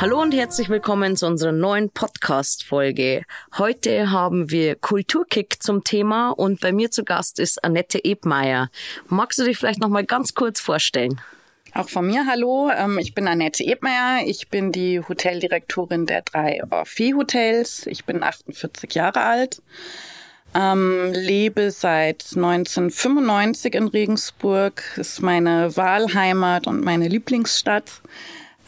Hallo und herzlich willkommen zu unserer neuen Podcast-Folge. Heute haben wir Kulturkick zum Thema und bei mir zu Gast ist Annette Ebmeier. Magst du dich vielleicht noch mal ganz kurz vorstellen? Auch von mir hallo, ähm, ich bin Annette Ebmeier, ich bin die Hoteldirektorin der drei Orphee-Hotels, ich bin 48 Jahre alt, ähm, lebe seit 1995 in Regensburg, ist meine Wahlheimat und meine Lieblingsstadt.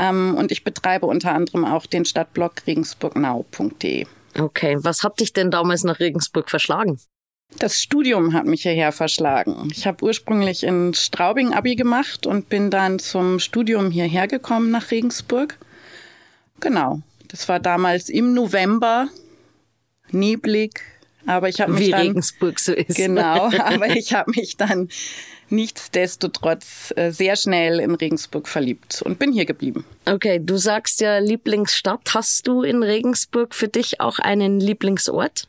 Ähm, und ich betreibe unter anderem auch den Stadtblog regensburgnau.de. Okay, was hat dich denn damals nach Regensburg verschlagen? Das Studium hat mich hierher verschlagen. Ich habe ursprünglich in Straubing Abi gemacht und bin dann zum Studium hierher gekommen nach Regensburg. Genau, das war damals im November, neblig, aber ich habe mich Wie dann Regensburg so ist. genau, aber ich habe mich dann nichtsdestotrotz äh, sehr schnell in Regensburg verliebt und bin hier geblieben. Okay, du sagst ja Lieblingsstadt. Hast du in Regensburg für dich auch einen Lieblingsort?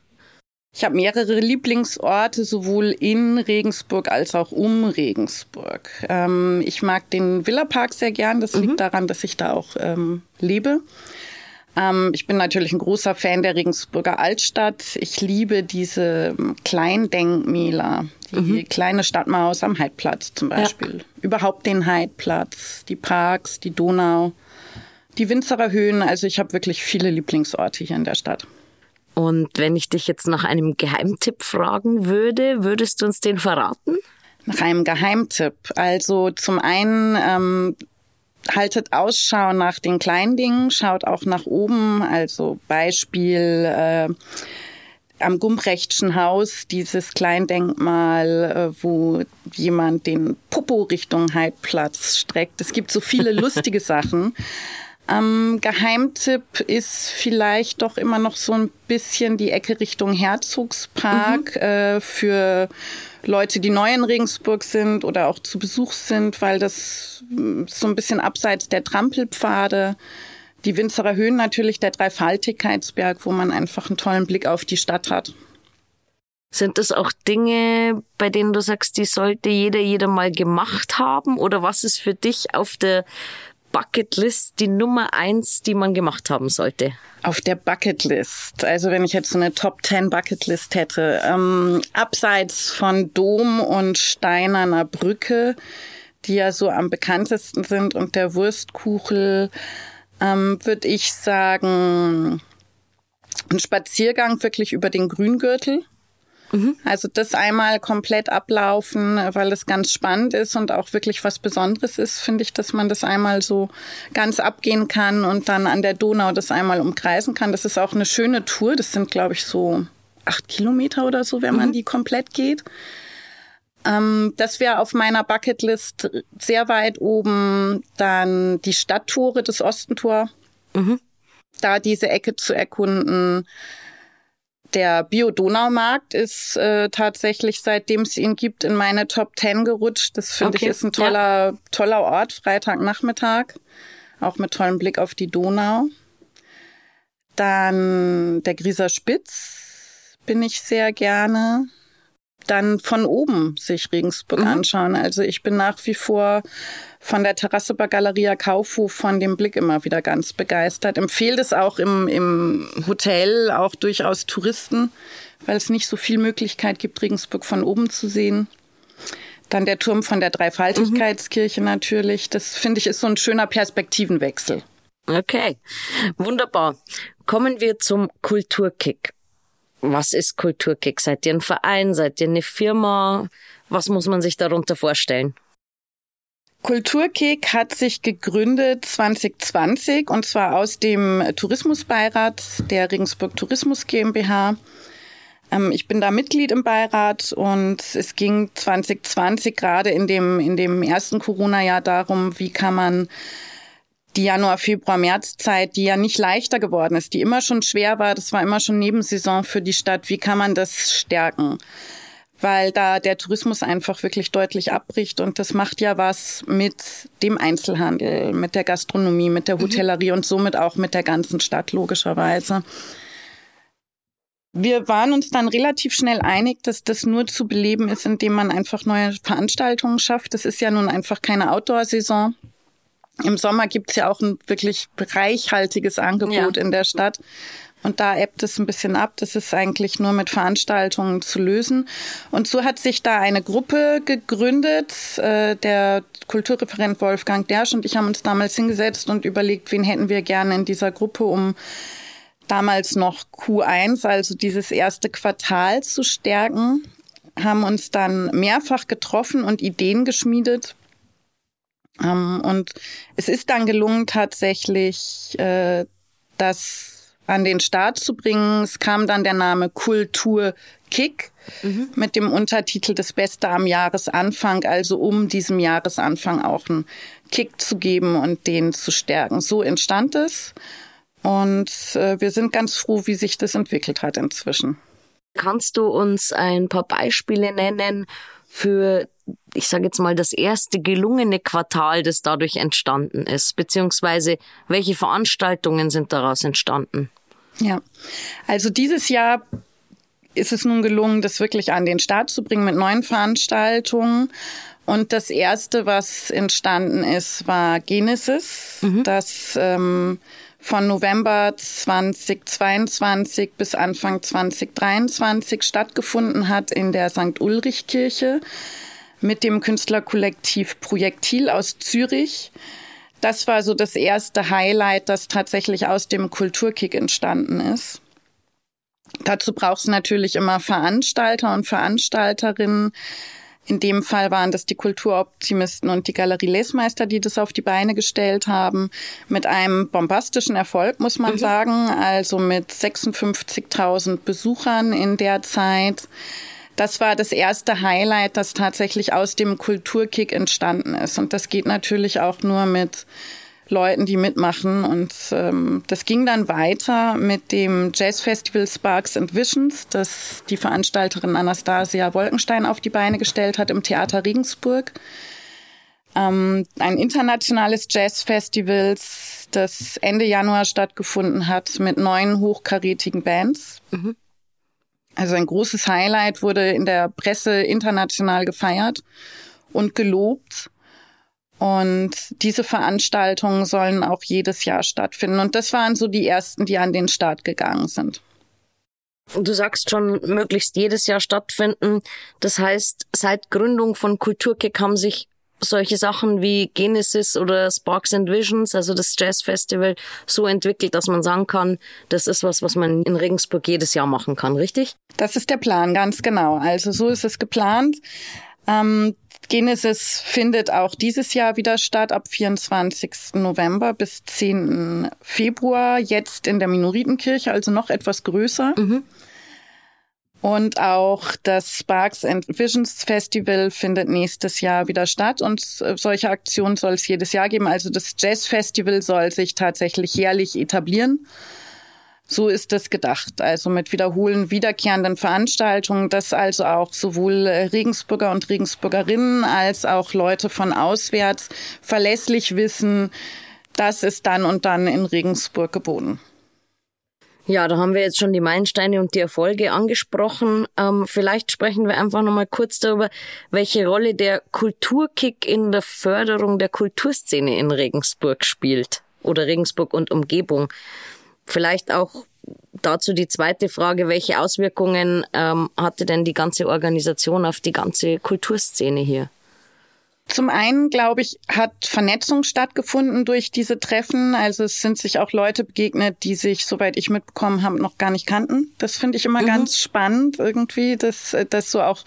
Ich habe mehrere Lieblingsorte, sowohl in Regensburg als auch um Regensburg. Ähm, ich mag den Villapark sehr gern. Das mhm. liegt daran, dass ich da auch ähm, lebe. Ähm, ich bin natürlich ein großer Fan der Regensburger Altstadt. Ich liebe diese ähm, Kleindenkmäler, die mhm. kleine Stadtmaus am Heidplatz zum Beispiel. Ja. Überhaupt den Heidplatz, die Parks, die Donau, die Winzerer Höhen. Also ich habe wirklich viele Lieblingsorte hier in der Stadt. Und wenn ich dich jetzt nach einem Geheimtipp fragen würde, würdest du uns den verraten? Nach einem Geheimtipp. Also zum einen ähm, haltet Ausschau nach den kleinen Dingen, schaut auch nach oben. Also Beispiel äh, am Gumbrechtschen Haus dieses Kleindenkmal, äh, wo jemand den Popo Richtung Heidplatz streckt. Es gibt so viele lustige Sachen. Ähm, Geheimtipp ist vielleicht doch immer noch so ein bisschen die Ecke Richtung Herzogspark mhm. äh, für Leute, die neu in Regensburg sind oder auch zu Besuch sind, weil das mm, so ein bisschen abseits der Trampelpfade die Winzerer Höhen natürlich, der Dreifaltigkeitsberg, wo man einfach einen tollen Blick auf die Stadt hat. Sind das auch Dinge, bei denen du sagst, die sollte jeder, jeder mal gemacht haben? Oder was ist für dich auf der Bucketlist die Nummer eins, die man gemacht haben sollte? Auf der Bucketlist, also wenn ich jetzt so eine Top 10 Bucketlist hätte, ähm, abseits von Dom und Steinerner Brücke, die ja so am bekanntesten sind und der Wurstkuchel, ähm, würde ich sagen, ein Spaziergang wirklich über den Grüngürtel. Mhm. Also das einmal komplett ablaufen, weil es ganz spannend ist und auch wirklich was Besonderes ist, finde ich, dass man das einmal so ganz abgehen kann und dann an der Donau das einmal umkreisen kann. Das ist auch eine schöne Tour. Das sind, glaube ich, so acht Kilometer oder so, wenn man mhm. die komplett geht. Ähm, das wäre auf meiner Bucketlist sehr weit oben. Dann die Stadttore, das Ostentor. Mhm. Da diese Ecke zu erkunden der Bio-Donaumarkt ist äh, tatsächlich, seitdem es ihn gibt, in meine Top Ten gerutscht. Das finde okay. ich ist ein toller, ja. toller Ort, Freitagnachmittag. Auch mit tollem Blick auf die Donau. Dann der Grieser Spitz bin ich sehr gerne dann von oben sich Regensburg mhm. anschauen. Also ich bin nach wie vor von der Terrasse bei Galeria Kaufhof von dem Blick immer wieder ganz begeistert. Empfehle es auch im, im Hotel, auch durchaus Touristen, weil es nicht so viel Möglichkeit gibt, Regensburg von oben zu sehen. Dann der Turm von der Dreifaltigkeitskirche mhm. natürlich. Das finde ich ist so ein schöner Perspektivenwechsel. Okay, wunderbar. Kommen wir zum Kulturkick was ist Kulturkick? Seid ihr ein Verein? Seid ihr eine Firma? Was muss man sich darunter vorstellen? Kulturkick hat sich gegründet 2020 und zwar aus dem Tourismusbeirat der Regensburg Tourismus GmbH. Ähm, ich bin da Mitglied im Beirat und es ging 2020 gerade in dem, in dem ersten Corona-Jahr darum, wie kann man die Januar, Februar, März-Zeit, die ja nicht leichter geworden ist, die immer schon schwer war, das war immer schon Nebensaison für die Stadt. Wie kann man das stärken? Weil da der Tourismus einfach wirklich deutlich abbricht und das macht ja was mit dem Einzelhandel, mit der Gastronomie, mit der mhm. Hotellerie mhm. und somit auch mit der ganzen Stadt logischerweise. Wir waren uns dann relativ schnell einig, dass das nur zu beleben ist, indem man einfach neue Veranstaltungen schafft. Das ist ja nun einfach keine Outdoor-Saison. Im Sommer gibt's ja auch ein wirklich reichhaltiges Angebot ja. in der Stadt. Und da ebbt es ein bisschen ab. Das ist eigentlich nur mit Veranstaltungen zu lösen. Und so hat sich da eine Gruppe gegründet. Äh, der Kulturreferent Wolfgang Dersch und ich haben uns damals hingesetzt und überlegt, wen hätten wir gerne in dieser Gruppe, um damals noch Q1, also dieses erste Quartal zu stärken. Haben uns dann mehrfach getroffen und Ideen geschmiedet. Ähm, und es ist dann gelungen, tatsächlich äh, das an den Start zu bringen. Es kam dann der Name Kultur Kick mhm. mit dem Untertitel Das Beste am Jahresanfang, also um diesem Jahresanfang auch einen Kick zu geben und den zu stärken. So entstand es. Und äh, wir sind ganz froh, wie sich das entwickelt hat inzwischen. Kannst du uns ein paar Beispiele nennen für, ich sage jetzt mal, das erste gelungene Quartal, das dadurch entstanden ist? Beziehungsweise welche Veranstaltungen sind daraus entstanden? Ja, also dieses Jahr ist es nun gelungen, das wirklich an den Start zu bringen mit neuen Veranstaltungen. Und das erste, was entstanden ist, war Genesis, mhm. das ähm, von November 2022 bis Anfang 2023 stattgefunden hat in der St. Ulrich Kirche mit dem Künstlerkollektiv Projektil aus Zürich das war so das erste Highlight, das tatsächlich aus dem Kulturkick entstanden ist. Dazu brauchst du natürlich immer Veranstalter und Veranstalterinnen. In dem Fall waren das die Kulturoptimisten und die Galerie Lesmeister, die das auf die Beine gestellt haben. Mit einem bombastischen Erfolg, muss man mhm. sagen. Also mit 56.000 Besuchern in der Zeit. Das war das erste Highlight, das tatsächlich aus dem Kulturkick entstanden ist. Und das geht natürlich auch nur mit Leuten, die mitmachen. Und ähm, das ging dann weiter mit dem Jazzfestival Sparks and Visions, das die Veranstalterin Anastasia Wolkenstein auf die Beine gestellt hat im Theater Regensburg. Ähm, ein internationales Jazzfestival, das Ende Januar stattgefunden hat mit neun hochkarätigen Bands. Mhm. Also ein großes Highlight wurde in der Presse international gefeiert und gelobt. Und diese Veranstaltungen sollen auch jedes Jahr stattfinden. Und das waren so die ersten, die an den Start gegangen sind. Du sagst schon, möglichst jedes Jahr stattfinden. Das heißt, seit Gründung von Kulturkick haben sich solche Sachen wie Genesis oder Sparks and Visions, also das Jazz Festival, so entwickelt, dass man sagen kann, das ist was, was man in Regensburg jedes Jahr machen kann, richtig? Das ist der Plan, ganz genau. Also so ist es geplant. Ähm, Genesis findet auch dieses Jahr wieder statt, ab 24. November bis 10. Februar, jetzt in der Minoritenkirche, also noch etwas größer. Mhm. Und auch das Sparks and Visions Festival findet nächstes Jahr wieder statt und solche Aktionen soll es jedes Jahr geben. Also das Jazz Festival soll sich tatsächlich jährlich etablieren. So ist es gedacht. Also mit wiederholen wiederkehrenden Veranstaltungen, dass also auch sowohl äh, Regensburger und Regensburgerinnen als auch Leute von auswärts verlässlich wissen, das ist dann und dann in Regensburg geboten. Ja, da haben wir jetzt schon die Meilensteine und die Erfolge angesprochen. Ähm, vielleicht sprechen wir einfach nochmal kurz darüber, welche Rolle der Kulturkick in der Förderung der Kulturszene in Regensburg spielt oder Regensburg und Umgebung. Vielleicht auch dazu die zweite Frage, welche Auswirkungen ähm, hatte denn die ganze Organisation auf die ganze Kulturszene hier? Zum einen, glaube ich, hat Vernetzung stattgefunden durch diese Treffen. Also es sind sich auch Leute begegnet, die sich, soweit ich mitbekommen habe, noch gar nicht kannten. Das finde ich immer mhm. ganz spannend irgendwie, dass, dass so auch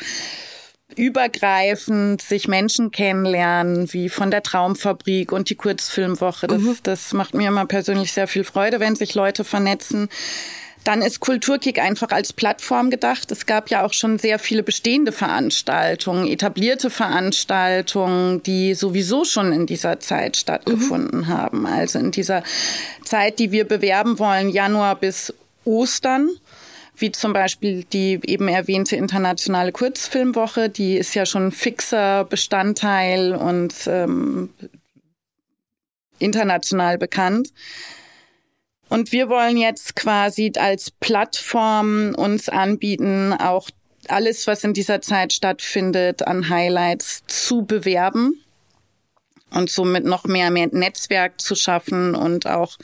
übergreifend sich Menschen kennenlernen, wie von der Traumfabrik und die Kurzfilmwoche. Das, mhm. das macht mir immer persönlich sehr viel Freude, wenn sich Leute vernetzen. Dann ist Kulturkick einfach als Plattform gedacht. Es gab ja auch schon sehr viele bestehende Veranstaltungen, etablierte Veranstaltungen, die sowieso schon in dieser Zeit stattgefunden mhm. haben. Also in dieser Zeit, die wir bewerben wollen, Januar bis Ostern wie zum Beispiel die eben erwähnte internationale Kurzfilmwoche, die ist ja schon fixer Bestandteil und ähm, international bekannt. Und wir wollen jetzt quasi als Plattform uns anbieten, auch alles, was in dieser Zeit stattfindet, an Highlights zu bewerben und somit noch mehr, mehr Netzwerk zu schaffen und auch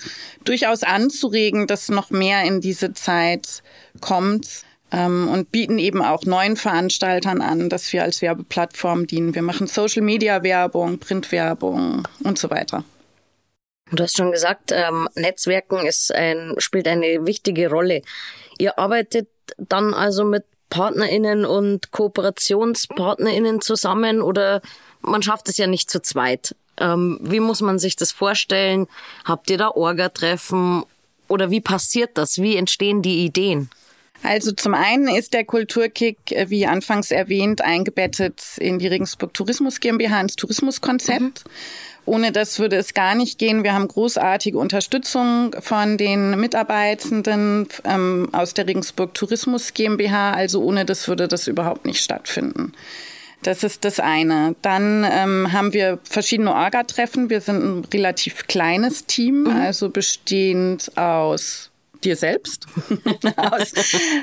durchaus anzuregen, dass noch mehr in diese Zeit kommt ähm, und bieten eben auch neuen Veranstaltern an, dass wir als Werbeplattform dienen. Wir machen Social Media Werbung, Printwerbung und so weiter. Du hast schon gesagt, ähm, Netzwerken ist ein, spielt eine wichtige Rolle. Ihr arbeitet dann also mit PartnerInnen und KooperationspartnerInnen zusammen oder man schafft es ja nicht zu zweit. Ähm, wie muss man sich das vorstellen? Habt ihr da Orga-Treffen oder wie passiert das? Wie entstehen die Ideen? Also zum einen ist der Kulturkick, äh, wie anfangs erwähnt, eingebettet in die Regensburg Tourismus GmbH ins Tourismuskonzept. Mhm. Ohne das würde es gar nicht gehen. Wir haben großartige Unterstützung von den Mitarbeitenden ähm, aus der Regensburg Tourismus GmbH. Also ohne das würde das überhaupt nicht stattfinden. Das ist das eine. Dann ähm, haben wir verschiedene Orga-Treffen. Wir sind ein relativ kleines Team, mhm. also bestehend aus dir selbst, aus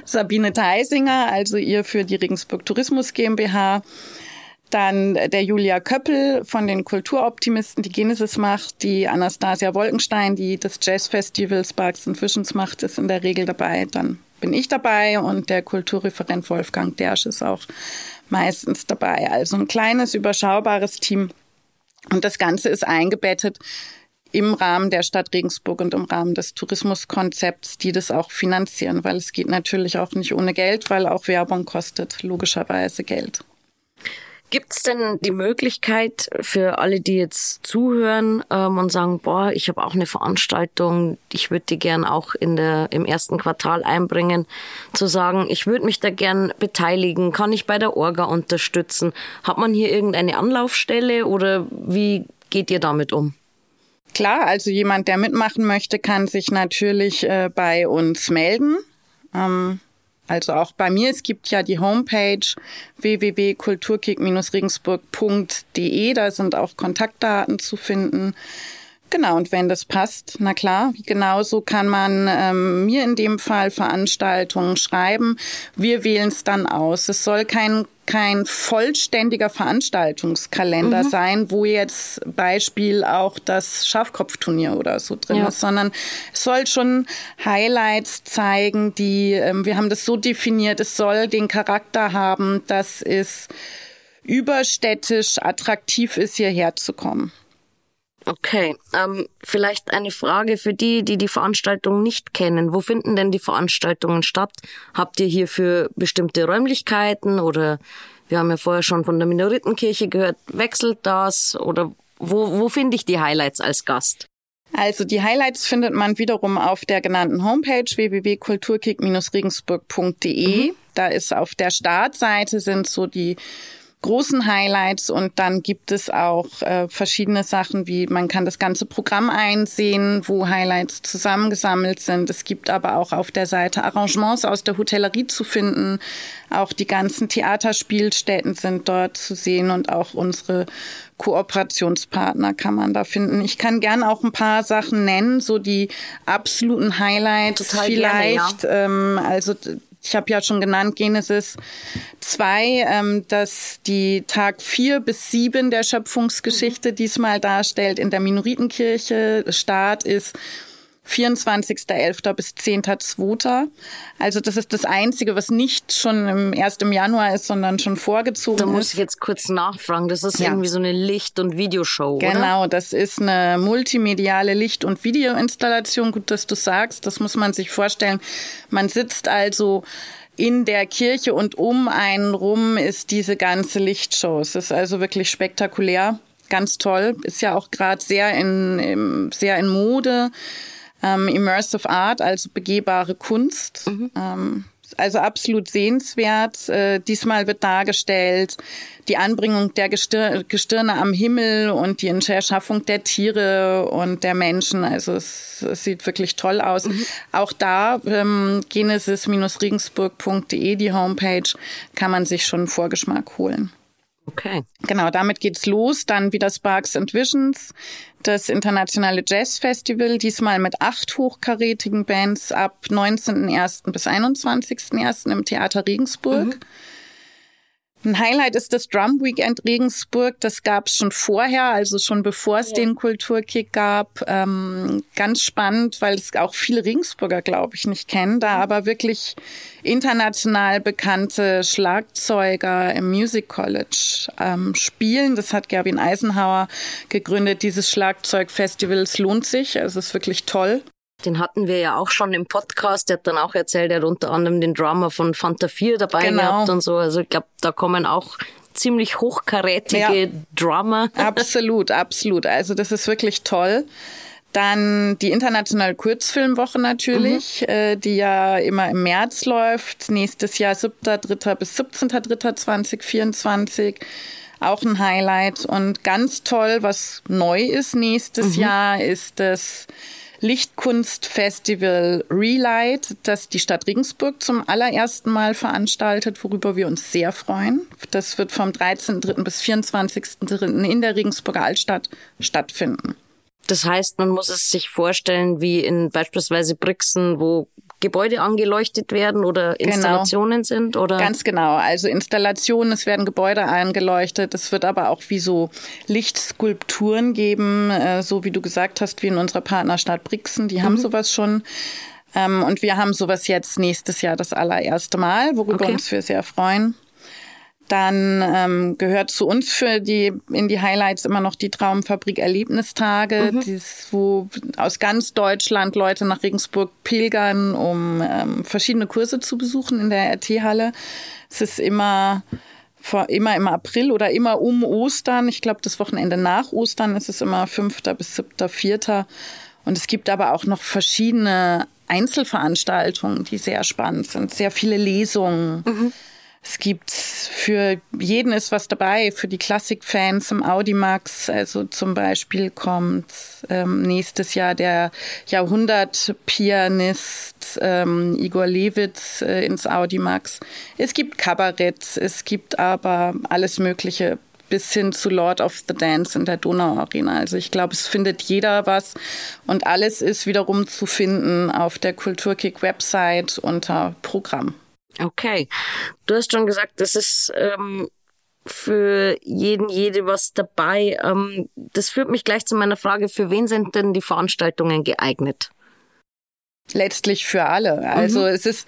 Sabine Theisinger, also ihr für die Regensburg Tourismus GmbH. Dann der Julia Köppel von den Kulturoptimisten, die Genesis macht, die Anastasia Wolkenstein, die das Jazzfestival Sparks and Visions macht, ist in der Regel dabei. Dann bin ich dabei und der Kulturreferent Wolfgang Dersch ist auch meistens dabei. Also ein kleines, überschaubares Team. Und das Ganze ist eingebettet im Rahmen der Stadt Regensburg und im Rahmen des Tourismuskonzepts, die das auch finanzieren, weil es geht natürlich auch nicht ohne Geld, weil auch Werbung kostet logischerweise Geld. Gibt es denn die Möglichkeit für alle, die jetzt zuhören ähm, und sagen, boah, ich habe auch eine Veranstaltung, ich würde die gern auch in der, im ersten Quartal einbringen, zu sagen, ich würde mich da gern beteiligen, kann ich bei der Orga unterstützen? Hat man hier irgendeine Anlaufstelle oder wie geht ihr damit um? Klar, also jemand, der mitmachen möchte, kann sich natürlich äh, bei uns melden. Ähm, also auch bei mir, es gibt ja die Homepage www.kulturkick-regensburg.de, da sind auch Kontaktdaten zu finden. Genau, und wenn das passt, na klar, genauso kann man ähm, mir in dem Fall Veranstaltungen schreiben. Wir wählen es dann aus. Es soll kein kein vollständiger Veranstaltungskalender mhm. sein, wo jetzt Beispiel auch das Schafkopfturnier oder so drin ja. ist, sondern es soll schon Highlights zeigen, die, ähm, wir haben das so definiert, es soll den Charakter haben, dass es überstädtisch attraktiv ist, hierher zu kommen. Okay, ähm, vielleicht eine Frage für die, die die Veranstaltung nicht kennen. Wo finden denn die Veranstaltungen statt? Habt ihr hierfür bestimmte Räumlichkeiten oder wir haben ja vorher schon von der Minoritenkirche gehört, wechselt das oder wo, wo finde ich die Highlights als Gast? Also die Highlights findet man wiederum auf der genannten Homepage www.kulturkick-regensburg.de. Mhm. Da ist auf der Startseite sind so die großen Highlights und dann gibt es auch äh, verschiedene Sachen, wie man kann das ganze Programm einsehen, wo Highlights zusammengesammelt sind. Es gibt aber auch auf der Seite Arrangements aus der Hotellerie zu finden. Auch die ganzen Theaterspielstätten sind dort zu sehen und auch unsere Kooperationspartner kann man da finden. Ich kann gern auch ein paar Sachen nennen, so die absoluten Highlights Total vielleicht. Gerne, ja. ähm, also ich habe ja schon genannt, Genesis 2, ähm, dass die Tag 4 bis 7 der Schöpfungsgeschichte diesmal darstellt in der Minoritenkirche. Start ist 24.11. bis 10.2. Also das ist das Einzige, was nicht schon im, erst im Januar ist, sondern schon vorgezogen ist. Da muss ich jetzt kurz nachfragen. Das ist ja. irgendwie so eine Licht- und Videoshow, Genau, oder? das ist eine multimediale Licht- und Videoinstallation. Gut, dass du sagst. Das muss man sich vorstellen. Man sitzt also in der Kirche und um einen rum ist diese ganze Lichtshow. Es ist also wirklich spektakulär, ganz toll. Ist ja auch gerade sehr in, sehr in Mode ähm, Immersive Art, also begehbare Kunst. Mhm. Ähm, also absolut sehenswert. Äh, diesmal wird dargestellt die Anbringung der Gestir Gestirne am Himmel und die Erschaffung der Tiere und der Menschen. Also es, es sieht wirklich toll aus. Mhm. Auch da ähm, genesis-regensburg.de, die Homepage, kann man sich schon einen Vorgeschmack holen. Okay. Genau, damit geht's los. Dann wieder Sparks and Visions, das internationale Jazz Festival, diesmal mit acht hochkarätigen Bands ab 19.01. bis 21.01. im Theater Regensburg. Mhm. Ein Highlight ist das Drum Weekend Regensburg. Das gab es schon vorher, also schon bevor es ja. den Kulturkick gab. Ähm, ganz spannend, weil es auch viele Regensburger, glaube ich, nicht kennen. Da mhm. aber wirklich international bekannte Schlagzeuger im Music College ähm, spielen. Das hat Gerwin Eisenhower gegründet. Dieses Schlagzeugfestival. Es lohnt sich. Also es ist wirklich toll. Den hatten wir ja auch schon im Podcast. Der hat dann auch erzählt, er hat unter anderem den Drummer von Fanta 4 dabei genau. gehabt und so. Also ich glaube, da kommen auch ziemlich hochkarätige ja. Drummer. Absolut, absolut. Also das ist wirklich toll. Dann die internationale Kurzfilmwoche natürlich, mhm. äh, die ja immer im März läuft. Nächstes Jahr 7.3. bis 17.3.2024. Auch ein Highlight. Und ganz toll, was neu ist nächstes mhm. Jahr, ist das Lichtkunstfestival Relight, das die Stadt Regensburg zum allerersten Mal veranstaltet, worüber wir uns sehr freuen. Das wird vom 13.3. bis 24.3. in der Regensburger Altstadt stattfinden. Das heißt, man muss es sich vorstellen wie in beispielsweise Brixen, wo Gebäude angeleuchtet werden oder genau. Installationen genau. sind oder ganz genau also Installationen es werden Gebäude angeleuchtet es wird aber auch wie so Lichtskulpturen geben äh, so wie du gesagt hast wie in unserer Partnerstadt Brixen die mhm. haben sowas schon ähm, und wir haben sowas jetzt nächstes Jahr das allererste Mal worüber okay. uns wir sehr freuen dann ähm, gehört zu uns für die in die Highlights immer noch die Traumfabrik Erlebnistage, mhm. dies, wo aus ganz Deutschland Leute nach Regensburg pilgern, um ähm, verschiedene Kurse zu besuchen in der RT-Halle. Es ist immer vor, immer im April oder immer um Ostern. Ich glaube, das Wochenende nach Ostern ist es immer 5. bis 7. 4. Und es gibt aber auch noch verschiedene Einzelveranstaltungen, die sehr spannend sind. Sehr viele Lesungen. Mhm. Es gibt für jeden ist was dabei, für die Klassikfans im Audimax. Also zum Beispiel kommt ähm, nächstes Jahr der Jahrhundertpianist ähm, Igor Lewitz äh, ins Audimax. Es gibt Kabarett, es gibt aber alles Mögliche bis hin zu Lord of the Dance in der Donau Arena. Also ich glaube, es findet jeder was und alles ist wiederum zu finden auf der Kulturkick Website unter Programm. Okay. Du hast schon gesagt, das ist ähm, für jeden, jede was dabei. Ähm, das führt mich gleich zu meiner Frage, für wen sind denn die Veranstaltungen geeignet? Letztlich für alle. Also mhm. es ist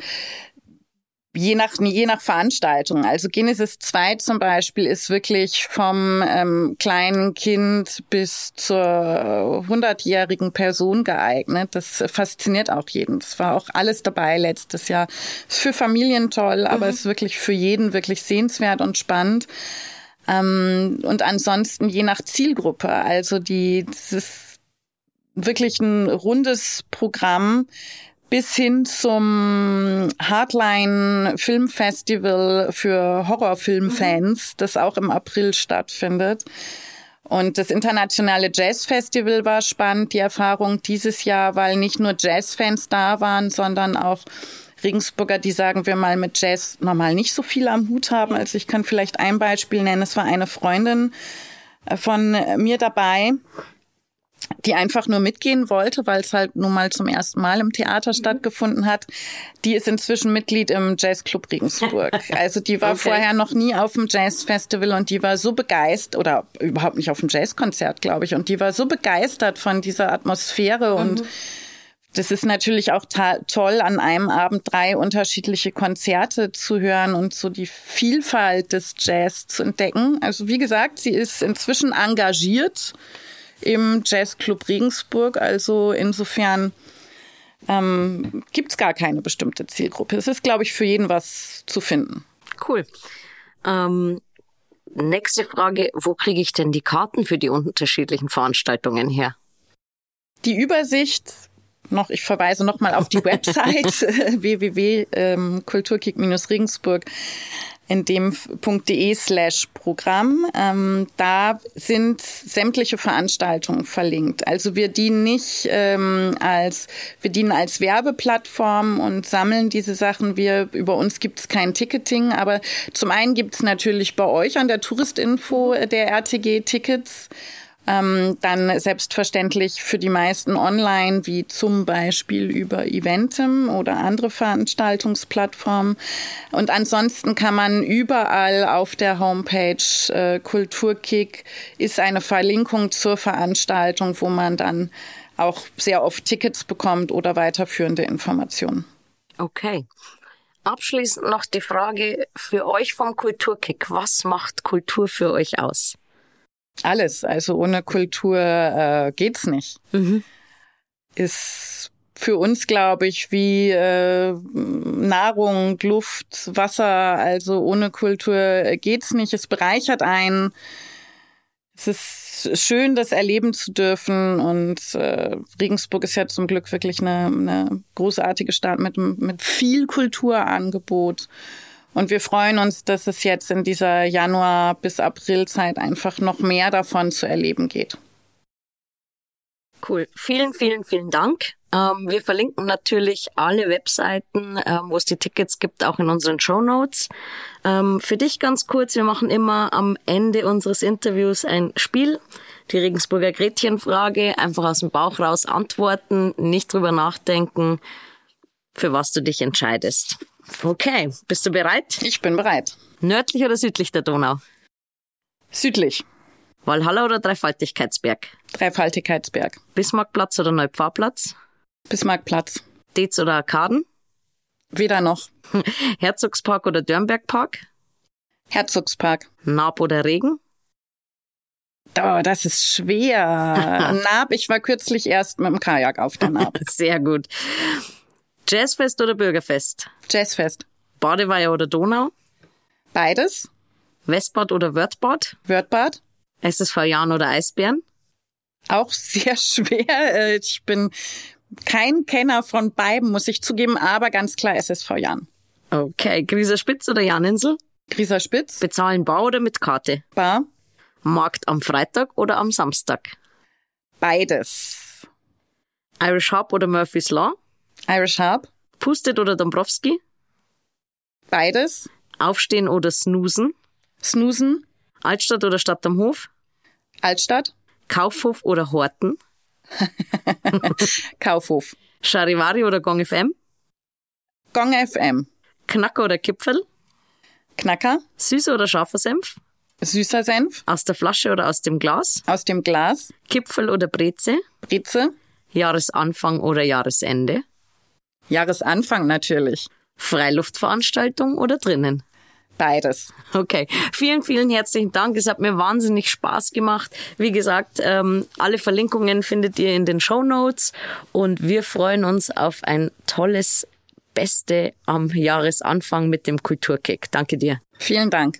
je nach, je nach Veranstaltung. Also Genesis 2 zum Beispiel ist wirklich vom ähm, kleinen Kind bis zur hundertjährigen Person geeignet. Das fasziniert auch jeden. Es war auch alles dabei letztes Jahr. Ist für Familien toll, aber mhm. ist wirklich für jeden wirklich sehenswert und spannend. Ähm, und ansonsten je nach Zielgruppe. Also die, das ist wirklich ein rundes Programm bis hin zum Hardline Filmfestival für Horrorfilmfans, mhm. das auch im April stattfindet. Und das internationale Jazzfestival war spannend, die Erfahrung dieses Jahr, weil nicht nur Jazzfans da waren, sondern auch Regensburger, die sagen wir mal mit Jazz normal nicht so viel am Hut haben. Also ich kann vielleicht ein Beispiel nennen. Es war eine Freundin äh, von mir dabei, die einfach nur mitgehen wollte, weil es halt nun mal zum ersten Mal im Theater mhm. stattgefunden hat. Die ist inzwischen Mitglied im Jazzclub Regensburg. Also die war okay. vorher noch nie auf dem Jazzfestival und die war so begeistert oder überhaupt nicht auf dem Jazzkonzert, glaube ich. Und die war so begeistert von dieser Atmosphäre mhm. und das ist natürlich auch toll, an einem Abend drei unterschiedliche Konzerte zu hören und so die Vielfalt des Jazz zu entdecken. Also wie gesagt, sie ist inzwischen engagiert im Jazzclub Regensburg. Also insofern ähm, gibt es gar keine bestimmte Zielgruppe. Es ist, glaube ich, für jeden was zu finden. Cool. Ähm, nächste Frage, wo kriege ich denn die Karten für die unterschiedlichen Veranstaltungen her? Die Übersicht noch, ich verweise nochmal auf die Website www.kulturkick-regensburg in dem .de slash Programm. Ähm, da sind sämtliche Veranstaltungen verlinkt. Also wir dienen nicht ähm, als, wir dienen als Werbeplattform und sammeln diese Sachen. Wir, über uns gibt es kein Ticketing, aber zum einen gibt es natürlich bei euch an der Touristinfo der RTG Tickets Ähm, dann selbstverständlich für die meisten online, wie zum Beispiel über Eventim oder andere Veranstaltungsplattformen. Und ansonsten kann man überall auf der Homepage äh, Kulturkick ist eine Verlinkung zur Veranstaltung, wo man dann auch sehr oft Tickets bekommt oder weiterführende Informationen. Okay. Abschließend noch die Frage für euch vom Kulturkick. Was macht Kultur für euch aus? Alles. Also ohne Kultur äh, geht's nicht. Mhm. Ist für uns, glaube ich, wie äh, Nahrung, Luft, Wasser. Also ohne Kultur geht's nicht. Es bereichert einen. Es ist schön, das erleben zu dürfen. Und äh, Regensburg ist ja zum Glück wirklich eine, eine großartige Stadt mit, mit viel Kulturangebot. Und wir freuen uns, dass es jetzt in dieser Januar- bis Aprilzeit einfach noch mehr davon zu erleben geht. Cool. Vielen, vielen, vielen Dank. Ähm, wir verlinken natürlich alle Webseiten, ähm, wo es die Tickets gibt, auch in unseren Show Notes. Ähm, für dich ganz kurz, wir machen immer am Ende unseres Interviews ein Spiel. Die Regensburger Gretchenfrage, einfach aus dem Bauch raus antworten, nicht drüber nachdenken, für was du dich entscheidest. Okay, bist du bereit? Ich bin bereit. Nördlich oder südlich der Donau? Südlich. Walhalla oder Dreifaltigkeitsberg? Dreifaltigkeitsberg. Bismarckplatz oder Neupfarrplatz? Bismarckplatz. Dez oder Arkaden? Weder noch. Herzogspark oder Dörnbergpark? Herzogspark. Naab oder Regen? Oh, das ist schwer. Naab, ich war kürzlich erst mit dem Kajak auf der Naab. Sehr gut. Jazzfest oder Bürgerfest? Jazzfest. Badeweiher oder Donau? Beides. Westbad oder Wörthbad? Wörthbad. SSV Jan oder Eisbären? Auch sehr schwer. Äh, ich bin kein Kenner von beiden, muss ich zugeben, aber ganz klar SSV Jan. Okay, Grieser Spitz oder Janinsel? Grieser Spitz. Bezahlen bar oder mit Karte? Bar. Markt am Freitag oder am Samstag? Beides. Irish Hub oder Murphy's Law? Irish Hub. Pustet oder Dombrowski? Beides. Aufstehen oder snoosen? Snoosen. Altstadt oder Stadt am Hof? Altstadt. Kaufhof oder Horten? Kaufhof. Charivari oder Gong FM? Gong FM. Knacker oder Kipfel? Knacker. Süßer oder scharfer Senf? Süßer Senf. Aus der Flasche oder aus dem Glas? Aus dem Glas. Kipfel oder Breze? Breze. Jahresanfang oder Jahresende? Jahresanfang natürlich. Freiluftveranstaltung oder drinnen? Beides. Okay, vielen, vielen herzlichen Dank. Es hat mir wahnsinnig Spaß gemacht. Wie gesagt, ähm, alle Verlinkungen findet ihr in den Show Notes und wir freuen uns auf ein tolles Beste am Jahresanfang mit dem Kulturkick. Danke dir. Vielen Dank.